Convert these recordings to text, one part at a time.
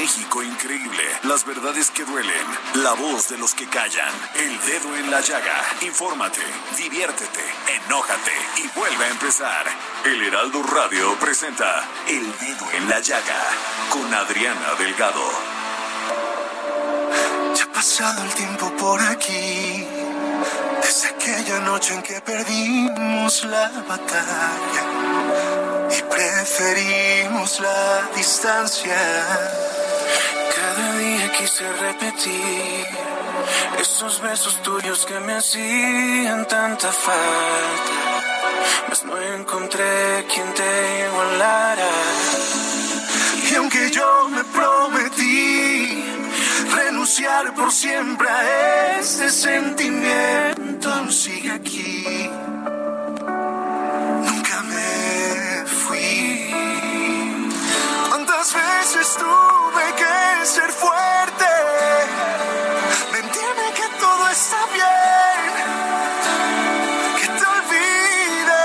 México increíble. Las verdades que duelen. La voz de los que callan. El dedo en la llaga. Infórmate, diviértete, enójate y vuelve a empezar. El Heraldo Radio presenta El Dedo en la Llaga con Adriana Delgado. Ya ha pasado el tiempo por aquí, desde aquella noche en que perdimos la batalla y preferimos la distancia. Cada día quise repetir esos besos tuyos que me hacían tanta falta, mas no encontré quien te igualara. Y aunque yo me prometí renunciar por siempre a este sentimiento, sigue aquí. Veces tuve que ser fuerte? Mentirme que todo está bien. Que te olvide.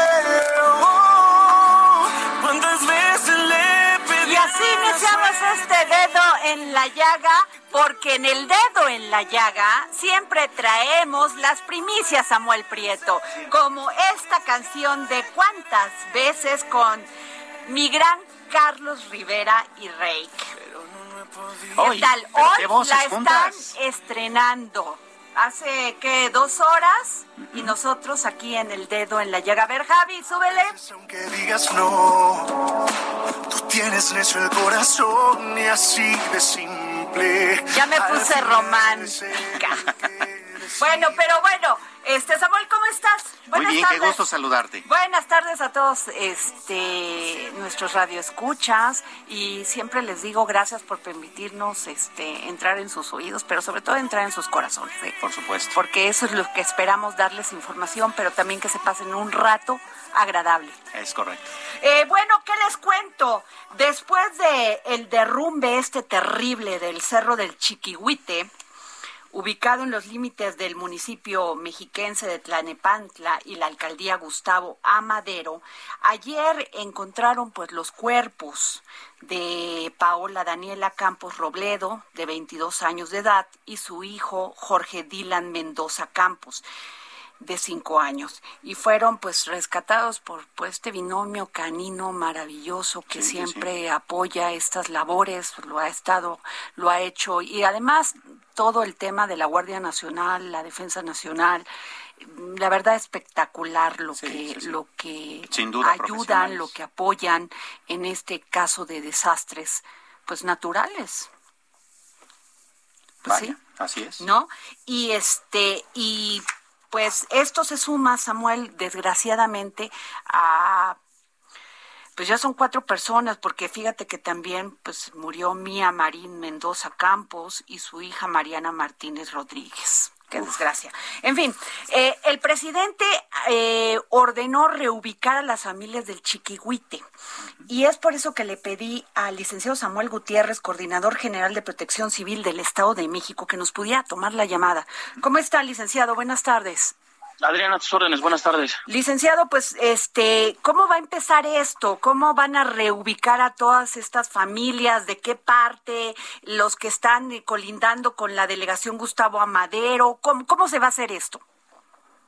Oh, ¿Cuántas veces le pedí? Y así iniciamos este dedo en la llaga, porque en el dedo en la llaga siempre traemos las primicias Samuel Prieto, como esta canción de cuántas veces con mi gran Carlos Rivera y Reik. ¿Qué tal? Hoy la están estrenando. Hace, ¿qué? ¿Dos horas? Y nosotros aquí en el dedo en la llaga. A ver, Javi, súbele. Aunque digas no, tú tienes necio el corazón y así de simple. Ya me puse romántica. Bueno, pero bueno, este Samuel, ¿cómo estás? Muy Buenas bien, qué gusto saludarte. Buenas tardes a todos este nuestros radioescuchas y siempre les digo gracias por permitirnos este entrar en sus oídos, pero sobre todo entrar en sus corazones. ¿eh? Por supuesto. Porque eso es lo que esperamos darles información, pero también que se pasen un rato agradable. Es correcto. Eh, bueno, ¿qué les cuento? Después de el derrumbe este terrible del Cerro del Chiquihuite, ubicado en los límites del municipio mexiquense de Tlanepantla y la alcaldía Gustavo Amadero, ayer encontraron pues los cuerpos de Paola Daniela Campos Robledo, de 22 años de edad, y su hijo Jorge Dylan Mendoza Campos de cinco años y fueron pues rescatados por este binomio canino maravilloso que Sí, sí, siempre apoya estas labores lo ha estado lo ha hecho y además todo el tema de la Guardia Nacional la Defensa Nacional la verdad espectacular lo Sí, que sí, sí. lo que Sin duda, ayudan lo que apoyan en este caso de desastres pues naturales Pues. Vaya, así es. ¿no? Y este, y pues esto se suma, Samuel, desgraciadamente, a pues ya son cuatro personas, porque fíjate que también pues murió Mía Marín Mendoza Campos y su hija Mariana Martínez Rodríguez. Qué desgracia. En fin, eh, el presidente eh, ordenó reubicar a las familias del Chiquihuite. Y es por eso que le pedí al licenciado Samuel Gutiérrez, coordinador general de Protección Civil del Estado de México, que nos pudiera tomar la llamada. ¿Cómo está, licenciado? Buenas tardes. Adriana, a tus órdenes, buenas tardes. Licenciado, pues, este, ¿cómo va a empezar esto? ¿Cómo van a reubicar a todas estas familias? ¿De qué parte? ¿Los que están eh, colindando con la delegación Gustavo Amadero? ¿Cómo, cómo se va a hacer esto?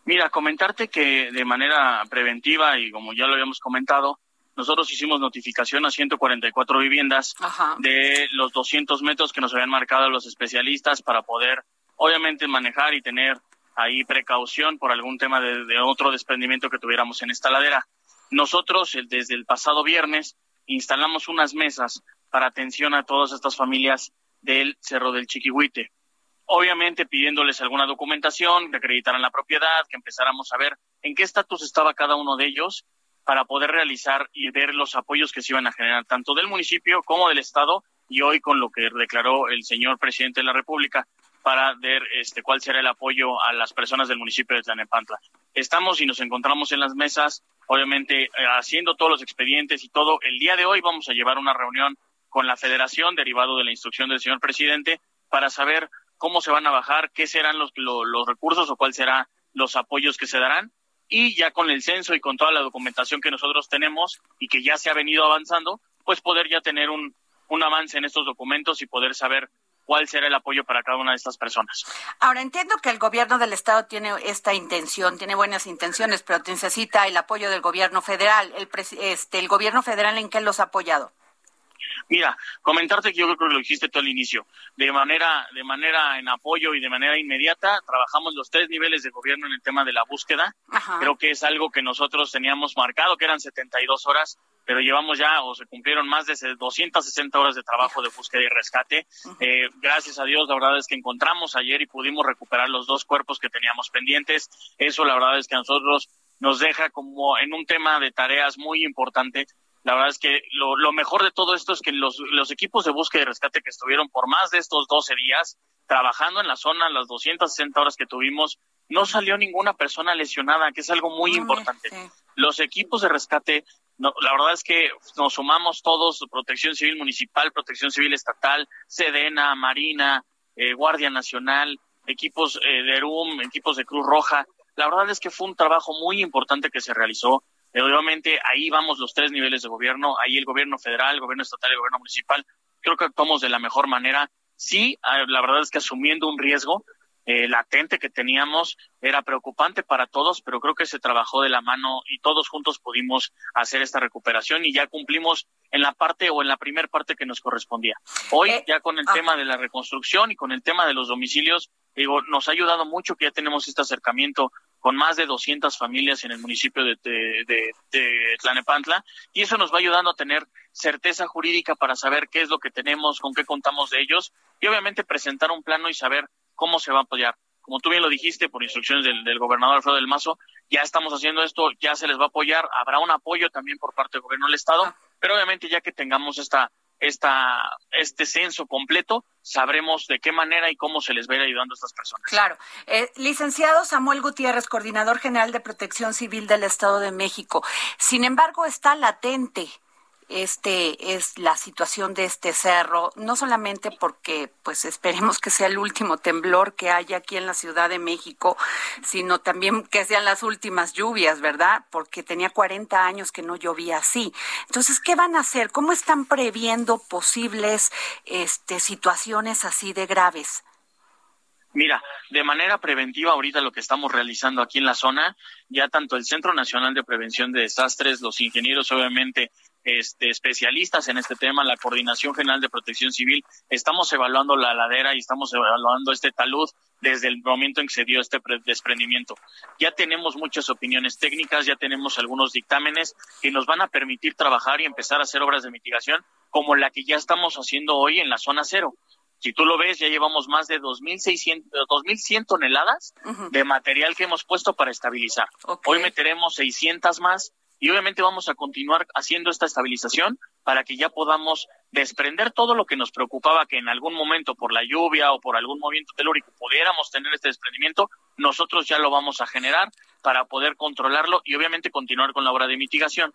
Mira, comentarte que de manera preventiva y como ya lo habíamos comentado, nosotros hicimos notificación a 144 viviendas de los 200 metros que nos habían marcado los especialistas para poder, obviamente, manejar y tener ahí precaución por algún tema de, otro desprendimiento que tuviéramos en esta ladera. Nosotros, desde el pasado viernes, instalamos unas mesas para atención a todas estas familias del Cerro del Chiquihuite. Obviamente pidiéndoles alguna documentación, que acreditaran la propiedad, que empezáramos a ver en qué estatus estaba cada uno de ellos para poder realizar y ver los apoyos que se iban a generar tanto del municipio como del Estado y hoy con lo que declaró el señor presidente de la República para ver este cuál será el apoyo a las personas del municipio de Tlanepantla. Estamos y nos encontramos en las mesas, obviamente eh, haciendo todos los expedientes y todo. El día de hoy vamos a llevar una reunión con la Federación derivado de la instrucción del señor presidente para saber cómo se van a bajar, qué serán los, los recursos o cuáles serán los apoyos que se darán y ya con el censo y con toda la documentación que nosotros tenemos y que ya se ha venido avanzando, pues poder ya tener un, un avance en estos documentos y poder saber cuál será el apoyo para cada una de estas personas. Ahora entiendo que el gobierno del estado tiene esta intención, tiene buenas intenciones, pero necesita el apoyo del gobierno federal. El, este, el gobierno federal en qué los ha apoyado? Mira, comentarte que yo creo que lo dijiste todo al inicio. De manera, de manera en apoyo y de manera inmediata, trabajamos los tres niveles de gobierno en el tema de la búsqueda. Creo que es algo que nosotros teníamos marcado, que eran 72 horas, pero llevamos ya o se cumplieron más de 260 horas de trabajo de búsqueda y rescate. Eh, gracias a Dios, la verdad es que encontramos ayer y pudimos recuperar los dos cuerpos que teníamos pendientes. Eso, la verdad es que a nosotros nos deja como en un tema de tareas muy importante la verdad es que lo, lo mejor de todo esto es que los, los, equipos de búsqueda y rescate que estuvieron por más de estos 12 días trabajando en la zona, las 260 horas que tuvimos, no salió ninguna persona lesionada, que es algo muy importante. Los equipos de rescate, no, la verdad es que nos sumamos todos, Protección Civil Municipal, Protección Civil Estatal, Sedena, Marina, eh, Guardia Nacional, equipos eh, de ERUM, equipos de Cruz Roja. La verdad es que fue un trabajo muy importante que se realizó obviamente ahí vamos los tres niveles de gobierno, ahí el gobierno federal, el gobierno estatal y el gobierno municipal. Creo que actuamos de la mejor manera. Sí, la verdad es que asumiendo un riesgo eh, latente que teníamos era preocupante para todos, pero creo que se trabajó de la mano y todos juntos pudimos hacer esta recuperación y ya cumplimos en la parte o en la primera parte que nos correspondía. Hoy eh, ya con el ah. tema de la reconstrucción y con el tema de los domicilios, digo, nos ha ayudado mucho que ya tenemos este acercamiento con más de 200 familias en el municipio de, de, Tlanepantla y eso nos va ayudando a tener certeza jurídica para saber qué es lo que tenemos, con qué contamos de ellos y obviamente presentar un plano y saber cómo se va a apoyar. Como tú bien lo dijiste, por instrucciones del, gobernador Alfredo del Mazo, ya estamos haciendo esto, ya se les va a apoyar, habrá un apoyo también por parte del gobierno del Estado, ah. pero obviamente ya que tengamos esta esta, este censo completo, sabremos de qué manera y cómo se les va a ir ayudando a estas personas. Claro. Eh, licenciado Samuel Gutiérrez, coordinador general de Protección Civil del Estado de México. Sin embargo, está latente este es la situación de este cerro, no solamente porque pues esperemos que sea el último temblor que haya aquí en la Ciudad de México, sino también que sean las últimas lluvias, ¿verdad? Porque tenía 40 años que no llovía así. Entonces, ¿qué van a hacer? ¿Cómo están previendo posibles este situaciones así de graves? Mira, de manera preventiva ahorita lo que estamos realizando aquí en la zona, ya tanto el Centro Nacional de Prevención de Desastres, los ingenieros obviamente este, especialistas en este tema, la Coordinación General de Protección Civil, estamos evaluando la ladera y estamos evaluando este talud desde el momento en que se dio este desprendimiento. Ya tenemos muchas opiniones técnicas, ya tenemos algunos dictámenes que nos van a permitir trabajar y empezar a hacer obras de mitigación como la que ya estamos haciendo hoy en la zona cero. Si tú lo ves, ya llevamos más de 2.600, 2.100 toneladas de material que hemos puesto para estabilizar. Hoy meteremos 600 más y obviamente vamos a continuar haciendo esta estabilización para que ya podamos desprender todo lo que nos preocupaba que en algún momento por la lluvia o por algún movimiento telúrico pudiéramos tener este desprendimiento, nosotros ya lo vamos a generar para poder controlarlo y obviamente continuar con la obra de mitigación.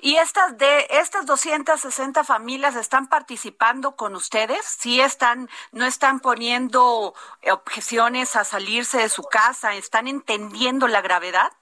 ¿Y estas de estas 260 familias están participando con ustedes? ¿Sí están no están poniendo objeciones a salirse de su casa? ¿Están entendiendo la gravedad?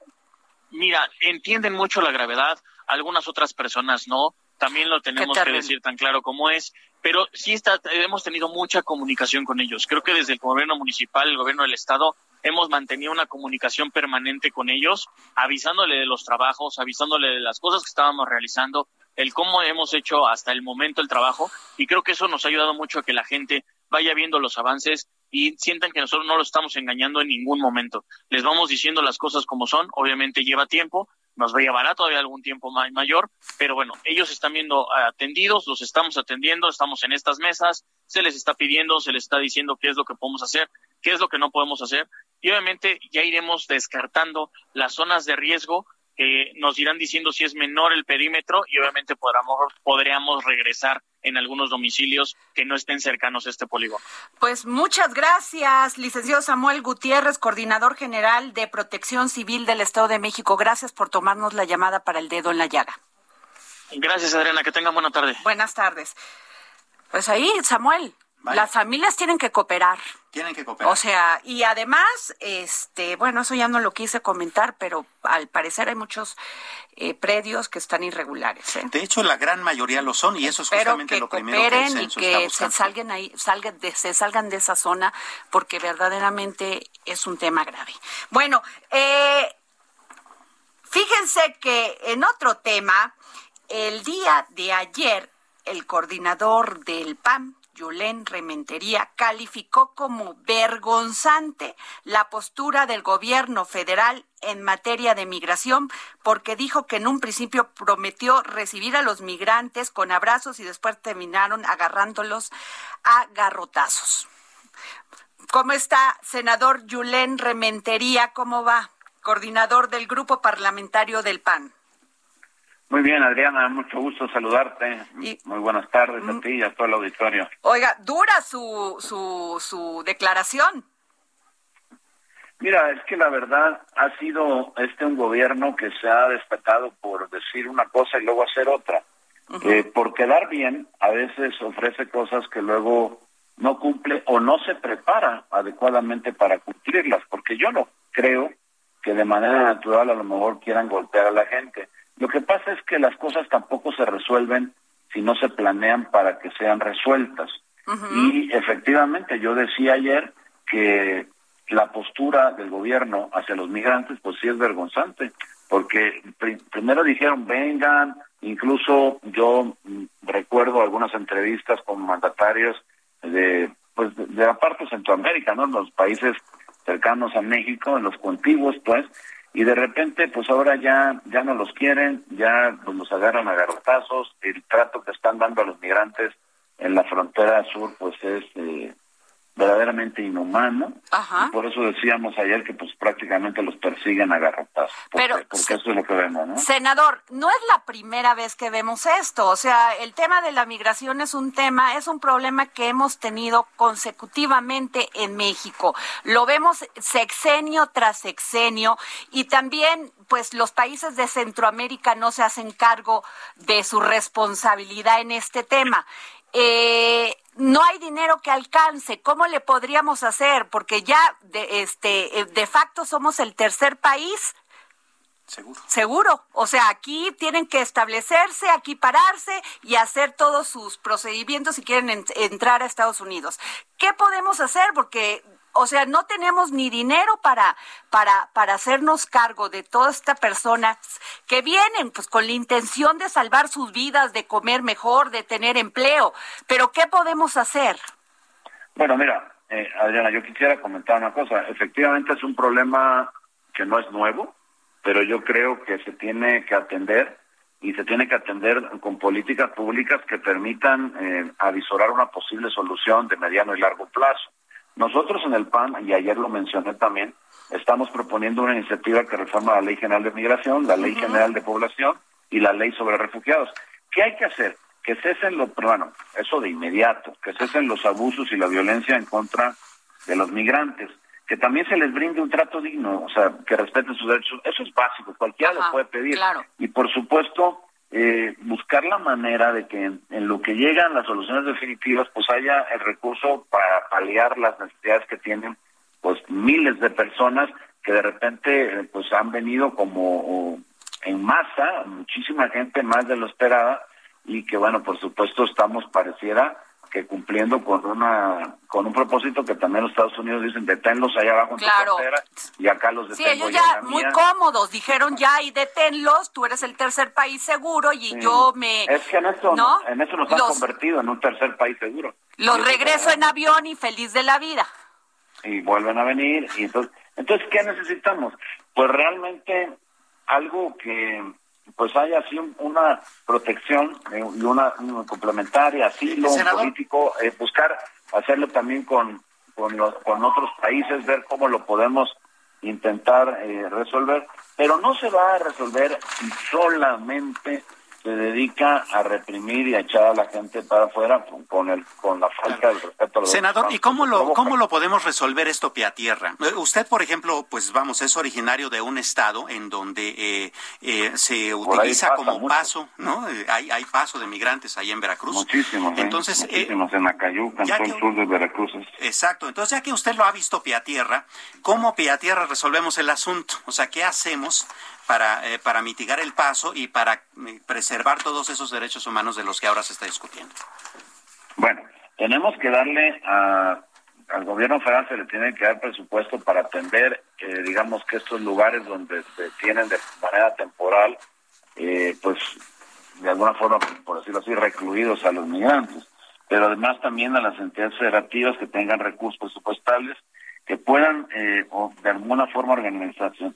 Mira, entienden mucho la gravedad, algunas otras personas no. También lo tenemos que decir tan claro como es, pero sí está, hemos tenido mucha comunicación con ellos. Creo que desde el gobierno municipal, el gobierno del estado, hemos mantenido una comunicación permanente con ellos, avisándole de los trabajos, avisándole de las cosas que estábamos realizando, el cómo hemos hecho hasta el momento el trabajo y creo que eso nos ha ayudado mucho a que la gente vaya viendo los avances y sientan que nosotros no los estamos engañando en ningún momento. Les vamos diciendo las cosas como son, obviamente lleva tiempo, nos va a llevar todavía algún tiempo mayor, pero bueno, ellos están viendo atendidos, los estamos atendiendo, estamos en estas mesas, se les está pidiendo, se les está diciendo qué es lo que podemos hacer, qué es lo que no podemos hacer, y obviamente ya iremos descartando las zonas de riesgo que nos irán diciendo si es menor el perímetro y obviamente podamos, podríamos regresar en algunos domicilios que no estén cercanos a este polígono. Pues muchas gracias, licenciado Samuel Gutiérrez, coordinador general de Protección Civil del Estado de México. Gracias por tomarnos la llamada para el dedo en la llaga. Gracias, Adriana. Que tengan buena tarde. Buenas tardes. Pues ahí, Samuel, las familias tienen que cooperar. Tienen que cooperar. O sea, y además, este, bueno, eso ya no lo quise comentar, pero al parecer hay muchos eh, predios que están irregulares. ¿eh? De hecho, la gran mayoría lo son y eso es justamente lo primero que el y que se salgan ahí, salgan de, se salgan de esa zona porque verdaderamente es un tema grave. Bueno, eh, fíjense que en otro tema, el día de ayer, el coordinador del PAN, Yulén Rementería calificó como vergonzante la postura del gobierno federal en materia de migración porque dijo que en un principio prometió recibir a los migrantes con abrazos y después terminaron agarrándolos a garrotazos. ¿Cómo está, senador Yulén Rementería? ¿Cómo va? Coordinador del Grupo Parlamentario del PAN. Muy bien, Adriana, mucho gusto saludarte. Muy buenas tardes a mm. ti y a todo el auditorio. Oiga, dura su, su, su declaración. Mira, es que la verdad ha sido este un gobierno que se ha destacado por decir una cosa y luego hacer otra. Eh, por quedar bien, a veces ofrece cosas que luego no cumple o no se prepara adecuadamente para cumplirlas, porque yo no creo que de manera natural a lo mejor quieran golpear a la gente. Lo que pasa es que las cosas tampoco se resuelven si no se planean para que sean resueltas. Y efectivamente, yo decía ayer que la postura del gobierno hacia los migrantes, pues sí es vergonzante, porque primero dijeron vengan, incluso yo mm, recuerdo algunas entrevistas con mandatarios de pues de la parte de Centroamérica, ¿no? Los países cercanos a México, en los contiguos, pues, y de repente pues ahora ya ya no los quieren, ya pues los agarran a garrotazos, el trato que están dando a los migrantes en la frontera sur pues es eh, verdaderamente inhumano. Y por eso decíamos ayer que pues prácticamente los persiguen a garrotazos. Pero, porque eso es lo que vemos, ¿no? Senador, no es la primera vez que vemos esto. O sea, el tema de la migración es un tema, es un problema que hemos tenido consecutivamente en México. Lo vemos sexenio tras sexenio y también pues los países de Centroamérica no se hacen cargo de su responsabilidad en este tema. Eh, no hay dinero que alcance. ¿Cómo le podríamos hacer? Porque ya de, este, eh, de facto somos el tercer país. Seguro. Seguro. O sea, aquí tienen que establecerse, aquí pararse y hacer todos sus procedimientos si quieren entrar a Estados Unidos. ¿Qué podemos hacer? Porque o sea, no tenemos ni dinero para, para, para hacernos cargo de todas estas personas que vienen pues con la intención de salvar sus vidas, de comer mejor, de tener empleo. Pero ¿qué podemos hacer? Bueno, mira, eh, Adriana, yo quisiera comentar una cosa. Efectivamente es un problema que no es nuevo, pero yo creo que se tiene que atender y se tiene que atender con políticas públicas que permitan eh, avisorar una posible solución de mediano y largo plazo. Nosotros en el PAN, y ayer lo mencioné también, estamos proponiendo una iniciativa que reforma la Ley General de Migración, la Ley General de Población y la Ley sobre Refugiados. ¿Qué hay que hacer? Que cesen los, bueno, eso de inmediato, que cesen los abusos y la violencia en contra de los migrantes, que también se les brinde un trato digno, o sea, que respeten sus derechos. Eso es básico, cualquiera lo puede pedir. Y por supuesto, eh, buscar la manera de que en, lo que llegan las soluciones definitivas pues haya el recurso para paliar las necesidades que tienen pues miles de personas que de repente eh, pues han venido como en masa, muchísima gente más de lo esperada y que bueno, por supuesto estamos pareciera que cumpliendo con una con un propósito que también los Estados Unidos dicen deténlos allá abajo en claro. y acá los detengo Sí, ellos ya muy cómodos dijeron ya y deténlos, tú eres el tercer país seguro y yo me Es que en eso ¿no? en eso nos han convertido en un tercer país seguro. Los regreso en avión y feliz de la vida. Y vuelven a venir y entonces entonces ¿qué necesitamos? Pues realmente algo que pues haya así una protección y una, complementaria, asilo político, eh, buscar hacerlo también con, con, con otros países, ver cómo lo podemos intentar eh, resolver, pero no se va a resolver solamente se dedica a reprimir y a echar a la gente para afuera con el con la falta de respeto a los Senador, ¿y cómo lo cómo lo podemos resolver esto pie a tierra? Eh, usted, por ejemplo, pues vamos, es originario de un estado en donde eh, eh, se utiliza como paso, ¿no? hay, hay paso de migrantes ahí en Veracruz. Muchísimos. Entonces, muchísimos en Acayuca, en todo el sur de Veracruz. Exacto. Entonces, ya que usted lo ha visto pie a tierra, ¿cómo pie a tierra resolvemos el asunto? O sea, ¿qué hacemos para, eh, para mitigar el paso y para eh, preservar todos esos derechos humanos de los que ahora se está discutiendo? Bueno, tenemos que darle a, al gobierno federal se le tiene que dar presupuesto para atender, eh, digamos que estos lugares donde se tienen de manera temporal, pues de alguna forma, por decirlo así, recluidos a los migrantes, pero además también a las entidades federativas que tengan recursos presupuestales que puedan eh, de alguna forma organización,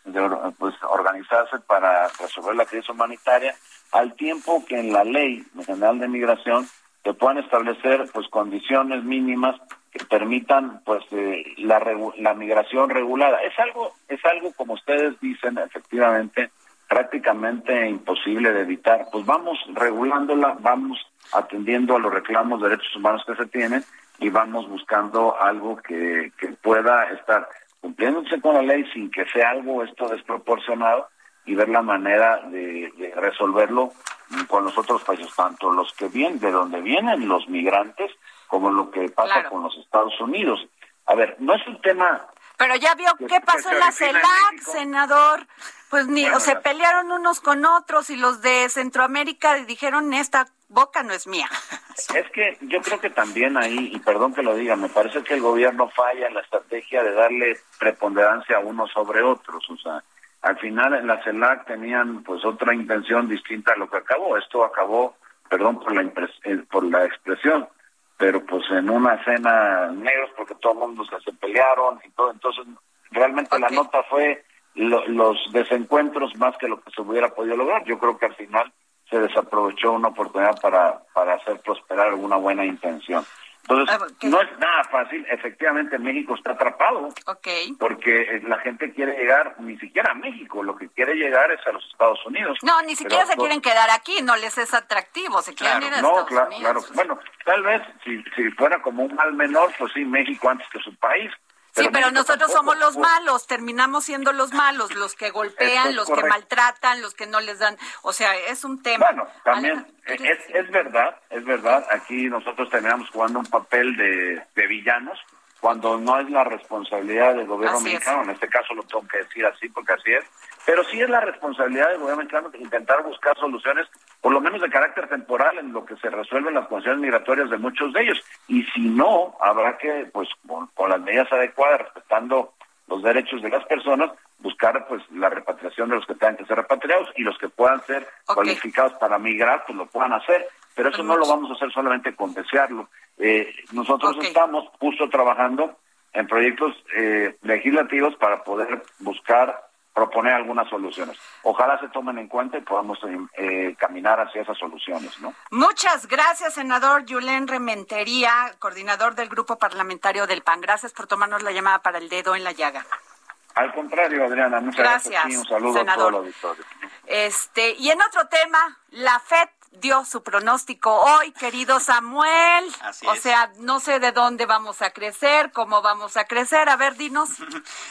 pues, organizarse para resolver la crisis humanitaria, al tiempo que en la ley general de migración se puedan establecer pues condiciones mínimas que permitan pues eh, la, la migración regulada. Es algo es algo como ustedes dicen efectivamente prácticamente imposible de evitar. Pues vamos regulándola, vamos atendiendo a los reclamos de derechos humanos que se tienen y vamos buscando algo que, que pueda estar cumpliéndose con la ley sin que sea algo esto desproporcionado y ver la manera de, resolverlo con los otros países, tanto los que vienen, de donde vienen los migrantes, como lo que pasa con los Estados Unidos. A ver, no es un tema... Pero ya vio qué pasó en la CELAC, senador. Pues ni, o se pelearon unos con otros y los de Centroamérica dijeron esta boca no es mía. Es que yo creo que también ahí, y perdón que lo diga, me parece que el gobierno falla en la estrategia de darle preponderancia a unos sobre otros. O sea, al final en la CELAC tenían pues otra intención distinta a lo que acabó. Esto acabó, perdón por la, eh, por la expresión, pero pues en una cena negros porque todo el mundo se, pelearon y todo. Entonces, realmente la nota fue los desencuentros más que lo que se hubiera podido lograr. Yo creo que al final se desaprovechó una oportunidad para, para hacer prosperar alguna buena intención. Entonces, ah, no es nada fácil. Efectivamente, México está atrapado. Porque eh, la gente quiere llegar ni siquiera a México. Lo que quiere llegar es a los Estados Unidos. No, ni siquiera se quieren quedar aquí. No les es atractivo. Se quieren ir a no, Estados claro, Unidos. Claro. Bueno, tal vez si, si fuera como un mal menor, pues sí, México antes que su país. Sí, pero nosotros somos los malos, terminamos siendo los malos, los que golpean, los que maltratan, los que no les dan, o sea, es un tema. Bueno, también es, es verdad, es verdad, aquí nosotros terminamos jugando un papel de, de villanos cuando no es la responsabilidad del gobierno mexicano, en este caso lo tengo que decir así porque así es, pero sí es la responsabilidad del gobierno mexicano intentar buscar soluciones, por lo menos de carácter temporal, en lo que se resuelven las condiciones migratorias de muchos de ellos. Y si no, habrá que, pues, con, las medidas adecuadas, respetando los derechos de las personas, buscar pues la repatriación de los que tengan que ser repatriados y los que puedan ser cualificados para migrar, pues lo puedan hacer. Pero eso no lo vamos a hacer solamente con desearlo. Eh, nosotros estamos justo trabajando en proyectos eh, legislativos para poder buscar proponer algunas soluciones. Ojalá se tomen en cuenta y podamos eh, caminar hacia esas soluciones, ¿no? Muchas gracias, senador Julen Rementería, coordinador del Grupo Parlamentario del PAN. Gracias por tomarnos la llamada para el dedo en la llaga. Al contrario, Adriana, muchas gracias. gracias. un saludo a todos los. Este, y en otro tema, la FED dio su pronóstico hoy, querido Samuel. o sea, no sé de dónde vamos a crecer, cómo vamos a crecer. A ver, dinos.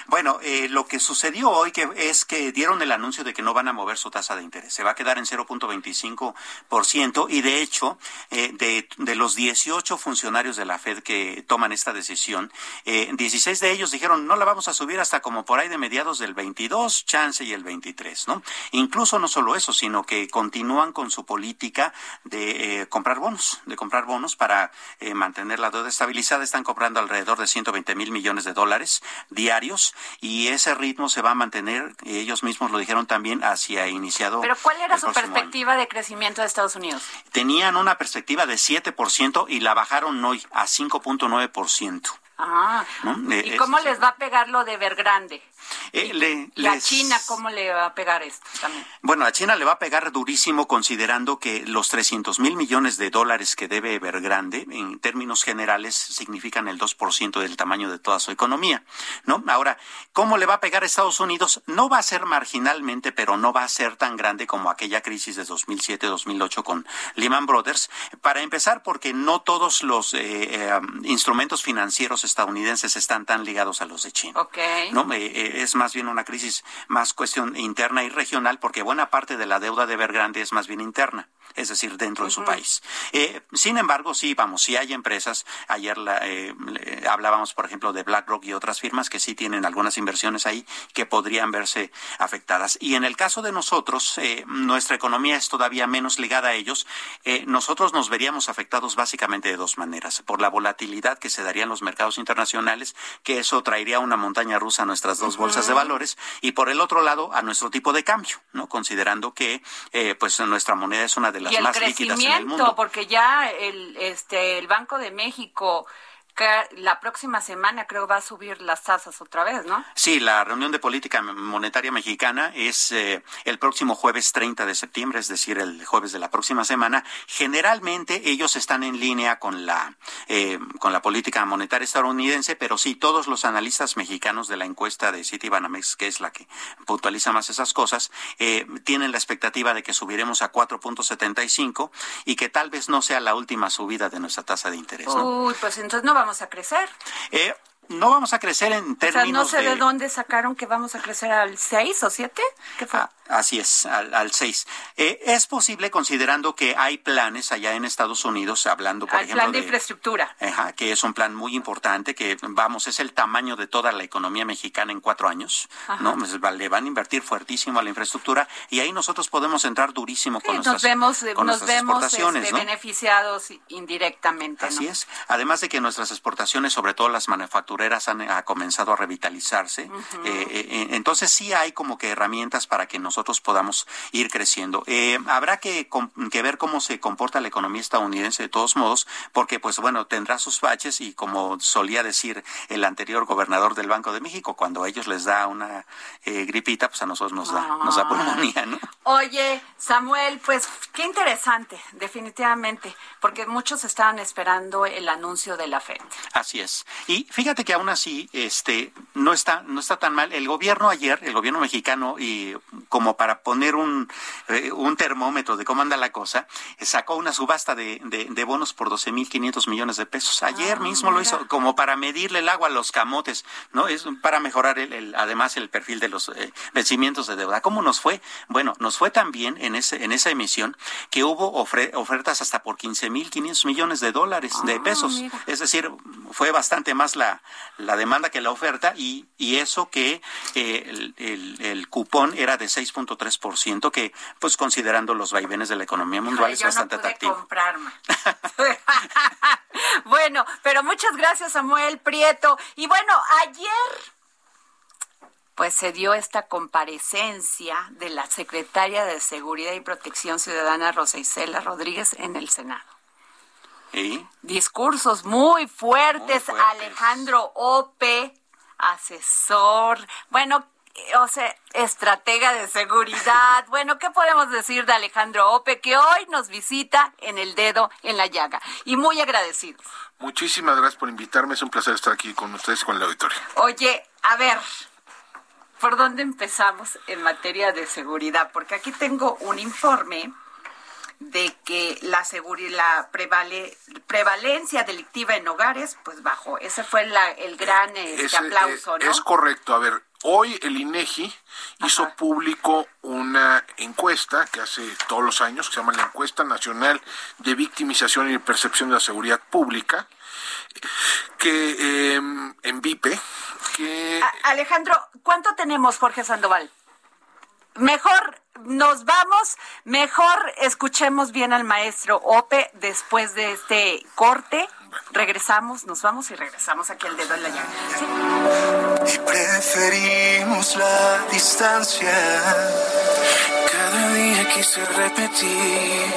Bueno, eh, lo que sucedió hoy que es que dieron el anuncio de que no van a mover su tasa de interés. Se va a quedar en 0.25% y de hecho, eh, de, de, los 18 funcionarios de la Fed que toman esta decisión, eh, 16 de ellos dijeron no la vamos a subir hasta como por ahí de mediados del 22, chance y el 23, ¿no? Incluso no solo eso, sino que continúan con su política política de eh, comprar bonos, de comprar bonos para eh, mantener la deuda estabilizada. Están comprando alrededor de 120 mil millones de dólares diarios y ese ritmo se va a mantener, ellos mismos lo dijeron también, hacia iniciado. Pero ¿cuál era su perspectiva de crecimiento de Estados Unidos? Tenían una perspectiva de 7% y la bajaron hoy a 5.9%. Ah, ¿y cómo les va a pegar lo de Vergrande? Eh, ¿La China cómo le va a pegar esto también? Bueno, a China le va a pegar durísimo considerando que los 300 mil millones de dólares que debe Evergrande, en términos generales, significan el 2% del tamaño de toda su economía, ¿no? Ahora, ¿cómo le va a pegar a Estados Unidos? No va a ser marginalmente, pero no va a ser tan grande como aquella crisis de 2007-2008 con Lehman Brothers. Para empezar, porque no todos los eh, eh, instrumentos financieros estadounidenses están tan ligados a los de China. Okay. ¿no? Es más bien una crisis más cuestión interna y regional porque buena parte de la deuda de Evergrande es más bien interna es decir, dentro de su país. Eh, sin embargo, sí, vamos, sí hay empresas, ayer eh, hablábamos, por ejemplo, de BlackRock y otras firmas que sí tienen algunas inversiones ahí que podrían verse afectadas. Y en el caso de nosotros, eh, nuestra economía es todavía menos ligada a ellos. nosotros nos veríamos afectados básicamente de dos maneras. Por la volatilidad que se daría en los mercados internacionales, que eso traería una montaña rusa a nuestras dos bolsas de valores, y por el otro lado, a nuestro tipo de cambio, ¿no? Considerando que pues nuestra moneda es una de las y el más crecimiento, porque ya el, este, el Banco de México la próxima semana creo va a subir las tasas otra vez, ¿no? Sí, la reunión de política monetaria mexicana es eh, el próximo jueves 30 de septiembre, es decir, el jueves de la próxima semana. Generalmente ellos están en línea con la eh, con la política monetaria estadounidense, pero sí todos los analistas mexicanos de la encuesta de Citibanamex, que es la que puntualiza más esas cosas, eh, tienen la expectativa de que subiremos a 4.75 y que tal vez no sea la última subida de nuestra tasa de interés. ¿no? Uy, pues entonces no vamos vamos a crecer. Eh, no vamos a crecer en términos o sea, no sé de... dónde sacaron que vamos a crecer al 6 o 7. ¿Qué fue? Ah, Así es, al, 6. Eh, es posible considerando que hay planes allá en Estados Unidos, hablando, por ejemplo. plan de, infraestructura. que es un plan muy importante, que vamos, es el tamaño de toda la economía mexicana en cuatro años, ¿no? Pues, le van a invertir fuertísimo a la infraestructura y ahí nosotros podemos entrar durísimo con nuestras, nos vemos, nos vemos este, beneficiados indirectamente. Así es. Además de que nuestras exportaciones, sobre todo las han comenzado a revitalizarse. Eh, eh, entonces sí hay como que herramientas para que nosotros podamos ir creciendo. Eh, habrá que, que, ver cómo se comporta la economía estadounidense de todos modos, porque pues bueno, tendrá sus baches y como solía decir el anterior gobernador del Banco de México, cuando a ellos les da una eh, gripita, pues a nosotros nos da, nos da pulmonía, ¿no? Oye, Samuel, pues qué interesante, definitivamente, porque muchos estaban esperando el anuncio de la FED. Así es. Y fíjate que aún así, este, no está, no está tan mal. El gobierno ayer, el gobierno mexicano, y como para poner un, eh, un termómetro de cómo anda la cosa, sacó una subasta de, de, bonos por 12.500 millones de pesos. Ayer ah, mismo lo hizo como para medirle el agua a los camotes, ¿no? Es para mejorar el, además el perfil de los eh, vencimientos de deuda. ¿Cómo nos fue? Bueno, nos fue también en, ese, en esa emisión que hubo ofertas hasta por 15.500 millones de dólares, de ah, pesos. Es decir, fue bastante más la, la demanda que la oferta y, y eso que eh, el, el, el, cupón era de 6 ciento que pues considerando los vaivenes de la economía mundial es bastante no atractivo. bueno, pero muchas gracias Samuel Prieto. Y bueno, ayer pues se dio esta comparecencia de la secretaria de Seguridad y Protección Ciudadana Rosa Isela Rodríguez en el Senado. ¿Y? Discursos muy fuertes, muy fuertes. Alejandro Ope, asesor. Bueno, o sea, estratega de seguridad. Bueno, ¿qué podemos decir de Alejandro Ope, que hoy nos visita en el dedo en la llaga? Y muy agradecidos. Muchísimas gracias por invitarme. Es un placer estar aquí con ustedes y con el auditorio. Oye, a ver, ¿por dónde empezamos en materia de seguridad? Porque aquí tengo un informe de que la la prevalencia delictiva en hogares, pues bajó. Ese fue el gran este, aplauso, ¿no? Es correcto. A ver, Hoy el INEGI hizo público una encuesta que hace todos los años, que se llama la Encuesta Nacional de Victimización y Percepción de la Seguridad Pública, que em, en VIPE, que... Alejandro, ¿cuánto tenemos, Jorge Sandoval? Mejor nos vamos, mejor escuchemos bien al maestro Ope después de este corte. Regresamos, nos vamos y regresamos aquí al dedo en la llaga. Y preferimos la distancia. Cada día quise repetir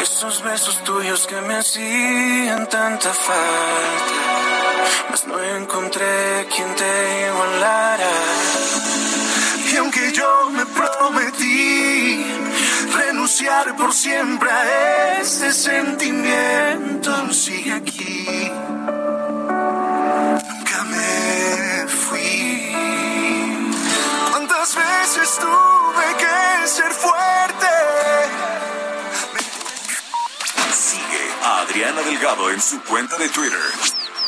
esos besos tuyos que me hacían tanta falta. Mas no encontré quien te igualara. Y aunque yo me prometí renunciar por siempre a ese sentimiento, sigue aquí. Nunca me fui. ¿Cuántas veces tuve que ser fuerte? Sigue a Adriana Delgado en su cuenta de Twitter.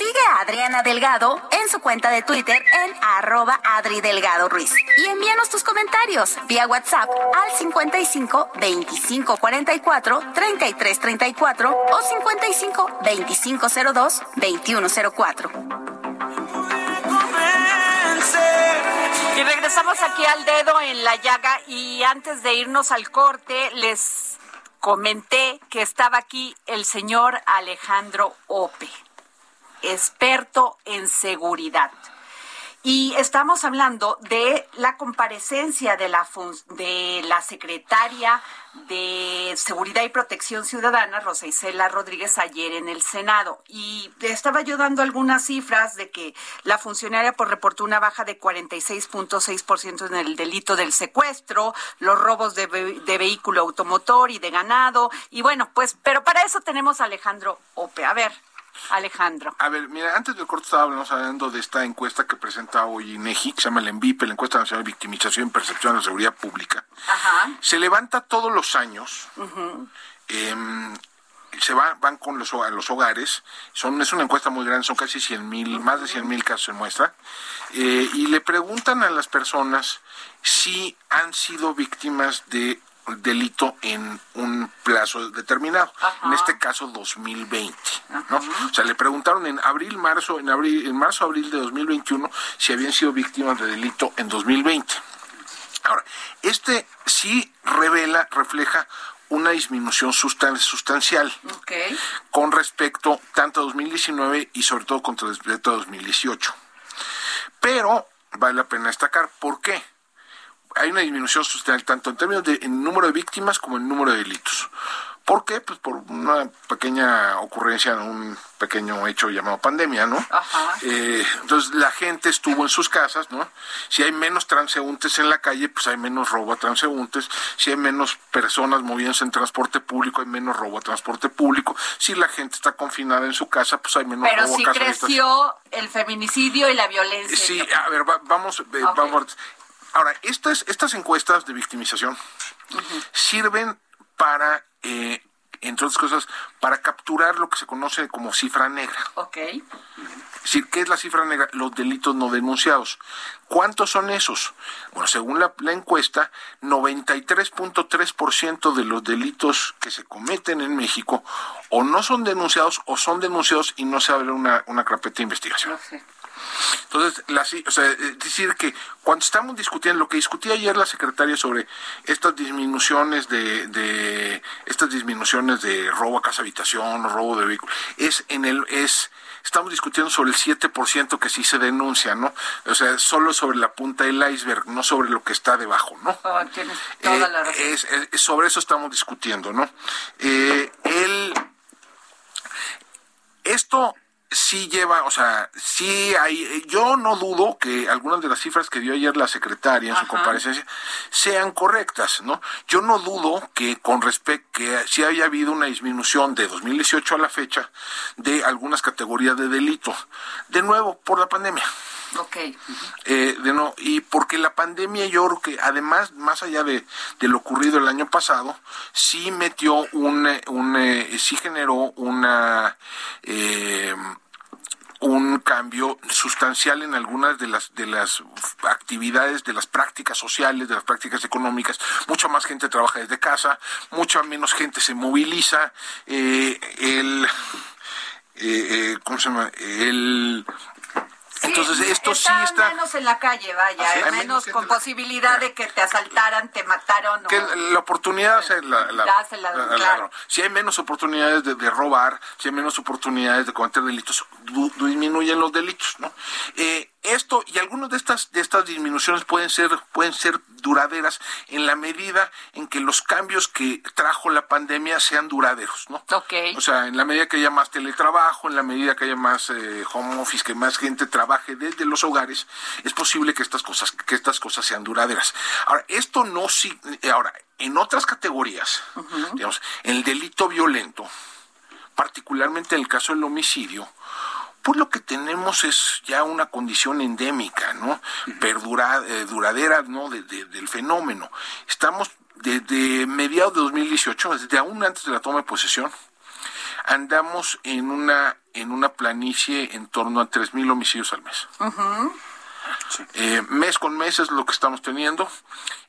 Sigue a Adriana Delgado en su cuenta de Twitter en arroba Adri Delgado Ruiz. Y envíanos tus comentarios vía WhatsApp al 55 25 44 33 34 o 55 25 02 21 04. Y regresamos aquí al dedo en la llaga y antes de irnos al corte les comenté que estaba aquí el señor Alejandro Ope experto en seguridad. Y estamos hablando de la comparecencia de la, de la secretaria de Seguridad y Protección Ciudadana, Rosa Isela Rodríguez, ayer en el Senado. Y estaba yo dando algunas cifras de que la funcionaria por reportó una baja de 46.6% en el delito del secuestro, los robos de, de vehículo automotor y de ganado. Y bueno, pues, pero para eso tenemos a Alejandro Ope. A ver, Alejandro. A ver, mira, antes del corte estábamos hablando de esta encuesta que presenta hoy INEGI, que se llama el ENVIP, la Encuesta Nacional de Victimización y Percepción de la Seguridad Pública. Ajá. Se levanta todos los años. eh, se va, van con los, a los hogares, son, es una encuesta muy grande, son casi 100 mil, más de 100 mil casos se muestra, eh, y le preguntan a las personas si han sido víctimas de delito en un plazo determinado, en este caso 2020, ¿no? O sea, le preguntaron en abril, marzo, en abril, en marzo, abril de 2021 si habían sido víctimas de delito en 2020. Ahora, este sí revela, refleja una disminución sustan sustancial okay. con respecto tanto a 2019 y sobre todo con respecto a 2018. Pero vale la pena destacar, ¿por qué? Hay una disminución sustancial tanto en términos de en número de víctimas como en número de delitos. ¿Por qué? Pues por una pequeña ocurrencia, un pequeño hecho llamado pandemia, ¿no? Ajá. Eh, entonces la gente estuvo en sus casas, ¿no? Si hay menos transeúntes en la calle, pues hay menos robo a transeúntes. Si hay menos personas moviéndose en transporte público, hay menos robo a transporte público. Si la gente está confinada en su casa, pues hay menos Pero robo si a casa. creció el feminicidio y la violencia. Sí, a ver, va, vamos, eh, Ok. vamos. Ahora, estas, estas encuestas de victimización sirven para, eh, entre otras cosas, para capturar lo que se conoce como cifra negra. Ok. Es decir, ¿qué es la cifra negra? Los delitos no denunciados. ¿Cuántos son esos? Bueno, según la, la encuesta, 93.3% de los delitos que se cometen en México o no son denunciados o son denunciados y no se abre una, una carpeta de investigación. Entonces, la, o sea, es decir, que cuando estamos discutiendo, lo que discutía ayer la secretaria sobre estas disminuciones de, de estas disminuciones de robo a casa habitación, robo de vehículo, es en el, es, estamos discutiendo sobre el 7% que sí se denuncia, ¿no? O sea, solo sobre la punta del iceberg, no sobre lo que está debajo, ¿no? Oh, tienes toda Eh, la razón. es- es- sobre eso estamos discutiendo, ¿no? Eh, el, esto sí lleva, o sea, sí hay, yo no dudo que algunas de las cifras que dio ayer la secretaria en su comparecencia sean correctas, ¿no? Yo no dudo que con respecto, que sí haya habido una disminución de 2018 a la fecha de algunas categorías de delito. De nuevo, por la pandemia. Ok. Eh, de no, y porque la pandemia yo creo que además, más allá de, lo ocurrido el año pasado, sí metió un, un eh, sí generó una... Eh, un cambio sustancial en algunas de las de las actividades, de las prácticas sociales, de las prácticas económicas. Mucha más gente trabaja desde casa, mucha menos gente se moviliza. el ¿cómo se llama? El entonces esto sí está menos en la calle, vaya, menos, con posibilidad de que te asaltaran, te mataron. Que la oportunidad, claro. si hay menos oportunidades de, robar, si hay menos oportunidades de cometer delitos, disminuyen los delitos, ¿no? Eh, esto y algunas de estas de estas disminuciones pueden ser pueden ser duraderas en la medida en que los cambios que trajo la pandemia sean duraderos, ¿no? Okay. O sea, en la medida que haya más teletrabajo, en la medida que haya más eh, home office, que más gente trabaje desde los hogares, es posible que estas cosas que estas cosas sean duraderas. Ahora, esto no si ahora en otras categorías, digamos, el delito violento, particularmente en el caso del homicidio, pues lo que tenemos es ya una condición endémica, ¿no? Perdura, eh, duradera, ¿no? del fenómeno. Estamos desde mediados de 2018, desde aún antes de la toma de posesión, andamos en una en una planicie en torno a 3.000 homicidios al mes. Eh, mes con mes es lo que estamos teniendo.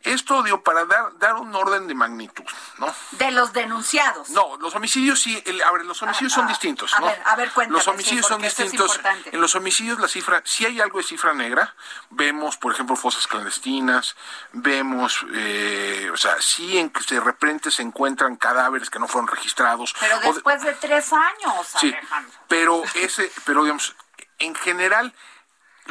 Esto dio para dar, dar un orden de magnitud, ¿no? De los denunciados. No, los homicidios sí, a ver, los homicidios son ah, ah, distintos, ¿no? A ver, a ver, cuéntame, Los homicidios son distintos. en los homicidios la cifra, si hay algo de cifra negra, vemos, por ejemplo, fosas clandestinas, vemos, eh, o sea, sí en que de repente se encuentran cadáveres que no fueron registrados. Pero después de, tres años, sí, Pero ese, pero digamos, en general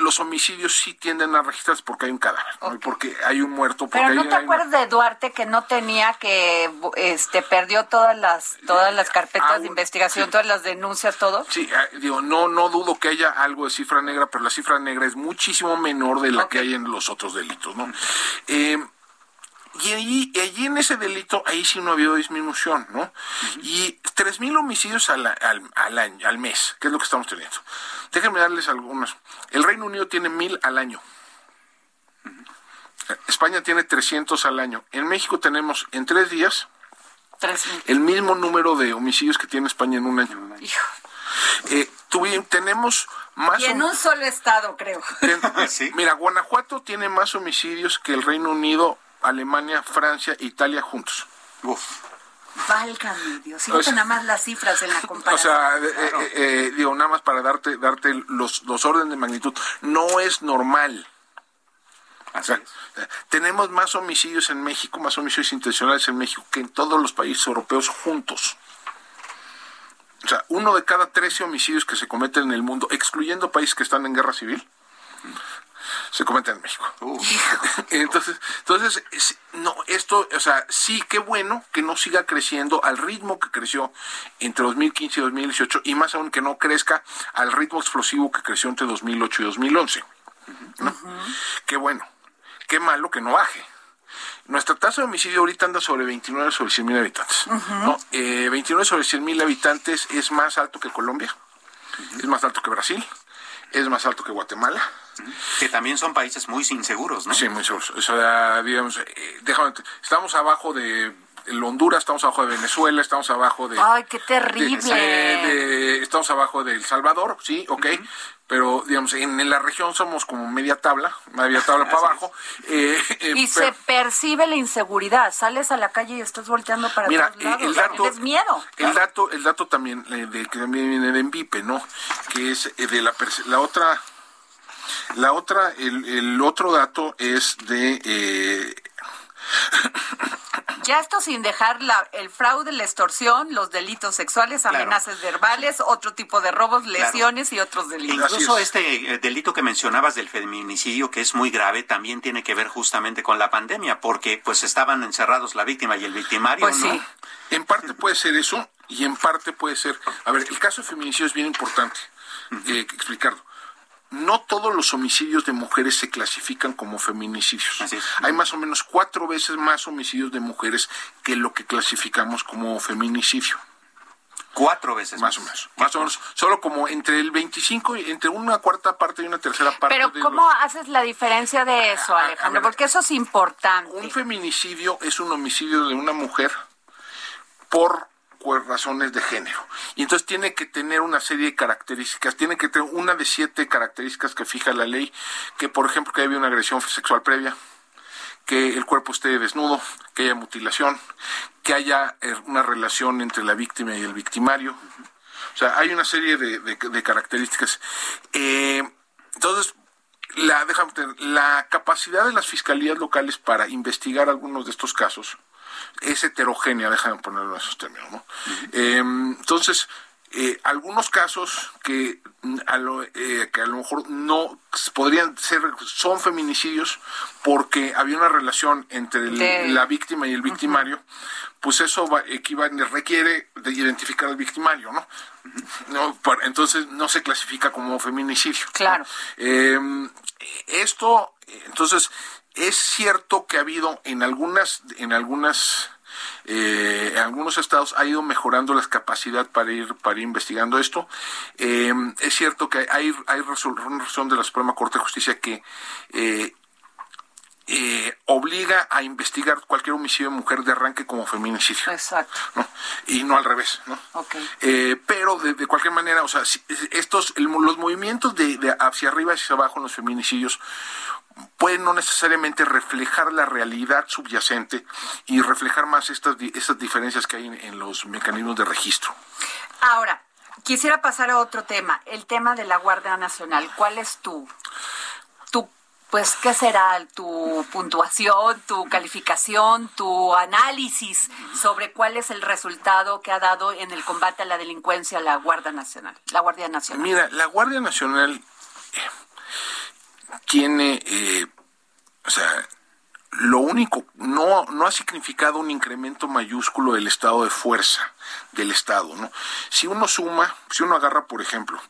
los homicidios sí tienden a registrarse porque hay un cadáver, porque hay un muerto. Porque Pero no te acuerdas de Duarte que no tenía que, este, perdió todas las, todas las carpetas de investigación, todas las denuncias, todo. Sí, ah, digo, no, no dudo que haya algo de cifra negra, pero la cifra negra es muchísimo menor de la que hay en los otros delitos, ¿no? Eh, y allí, allí, en ese delito, ahí sí no ha habido disminución, ¿no? Y tres mil homicidios al, al, año, al mes, que es lo que estamos teniendo. Déjenme darles algunos. El Reino Unido tiene mil al año. España tiene 300 al año. En México tenemos en tres días el mismo número de homicidios que tiene España en un año. Hijo. Eh, tenemos más... Y en un solo estado, creo. Mira, Guanajuato tiene más homicidios que el Reino Unido Alemania, Francia e Italia juntos. Uf. Válgame Dios, nada más las cifras en la comparación. O sea, eh, eh, eh, digo, nada más para darte, darte los, los órdenes de magnitud. No es normal. tenemos más homicidios en México, más homicidios intencionales en México que en todos los países europeos juntos. O sea, uno de cada 13 homicidios que se cometen en el mundo, excluyendo países que están en guerra civil, se comenta en México. entonces, entonces no, esto, o sea, sí, qué bueno que no siga creciendo al ritmo que creció entre 2015 y 2018 y más aún que no crezca al ritmo explosivo que creció entre 2008 y 2011. Qué bueno. Qué malo que no baje. Nuestra tasa de homicidio ahorita anda sobre 29 sobre 100 mil habitantes. 29 eh, sobre 100 mil habitantes es más alto que Colombia, es más alto que Brasil, es más alto que Guatemala, que también son países muy inseguros, ¿no? Sí, muy seguros. O sea, digamos, eh, déjame, estamos abajo de Honduras, estamos abajo de Venezuela, estamos abajo de... ¡Ay, qué terrible! estamos abajo de El Salvador, sí, ok, pero digamos, en, la región somos como media tabla, media tabla para abajo. Eh, eh, y se percibe la inseguridad, sales a la calle y estás volteando para mira, todos lados, el dato, miedo. El dato, el dato también, de, que también viene de Envipe, ¿no? Que es de la, la otra la otra, el, el otro dato es de... Eh, Ya esto sin dejar la, el fraude, la extorsión, los delitos sexuales, amenazas verbales, otro tipo de robos, lesiones y otros delitos. Incluso este eh, delito que mencionabas del feminicidio, que es muy grave, también tiene que ver justamente con la pandemia, porque pues estaban encerrados la víctima y el victimario, pues ¿no? Sí. En parte puede ser eso y en parte puede ser... A ver, el caso de feminicidio es bien importante eh, explicarlo no todos los homicidios de mujeres se clasifican como feminicidios. Hay más o menos cuatro veces más homicidios de mujeres que lo que clasificamos como feminicidio. Cuatro veces más. o menos. Más o menos. Solo como entre el 25 y entre una cuarta parte y una tercera parte. Pero ¿cómo haces la diferencia de eso, Alejandro? Porque eso es importante. Un feminicidio es un homicidio de una mujer por razones de género. Y entonces tiene que tener una serie de características, tiene que tener una de siete características que fija la ley, que por ejemplo que haya una agresión sexual previa, que el cuerpo esté desnudo, que haya mutilación, que haya eh, una relación entre la víctima y el victimario. O sea, hay una serie de, características. Eh, entonces, la, déjame la capacidad de las fiscalías locales para investigar algunos de estos casos es heterogénea, déjame ponerlo en esos términos. ¿no? Em, entonces, eh, algunos casos que a, lo, eh, que a lo mejor no podrían ser, son feminicidios porque había una relación entre la víctima y el victimario, pues eso va, requiere de identificar al victimario, ¿no? no entonces no se clasifica como feminicidio. Claro. Em, esto, entonces, es cierto que ha habido en algunas, en algunas eh, en algunos estados ha ido mejorando la capacidad para ir para ir investigando esto. Eh, es cierto que hay, hay resolución de la Suprema Corte de Justicia que eh, obliga a investigar cualquier homicidio de mujer de arranque como feminicidio. Exacto. Y no al revés, ¿no? pero de, cualquier manera, o sea, estos, los movimientos de, de hacia arriba y hacia abajo en los feminicidios pueden no necesariamente reflejar la realidad subyacente y reflejar más estas, estas diferencias que hay en, los mecanismos de registro. Ahora, quisiera pasar a otro tema, el tema de la Guardia Nacional. ¿Cuál es tu, tu pues, qué será tu puntuación, tu calificación, tu análisis sobre cuál es el resultado que ha dado en el combate a la delincuencia la Guardia Nacional, la Guardia Nacional? Mira, la Guardia Nacional tiene, eh, o sea, lo único, no, no ha significado un incremento mayúsculo del estado de fuerza del Estado, ¿no? Si uno suma, si uno agarra, por ejemplo,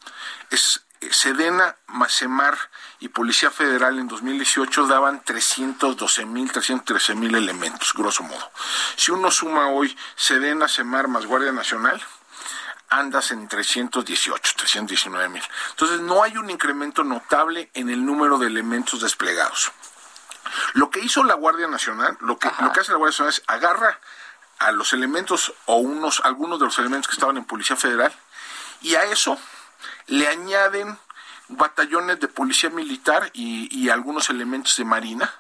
es Sedena, Macemar y Policía Federal en 2018 daban 312 mil, 313 mil elementos, grosso modo. Si uno suma hoy Sedena, Semar más Guardia Nacional, andas en 318, 319 mil. Entonces no hay un incremento notable en el número de elementos desplegados. Lo que hizo la Guardia Nacional, lo que, lo que hace la Guardia Nacional es agarra a los elementos o unos, algunos de los elementos que estaban en Policía Federal y a eso le añaden batallones de policía militar y algunos elementos de marina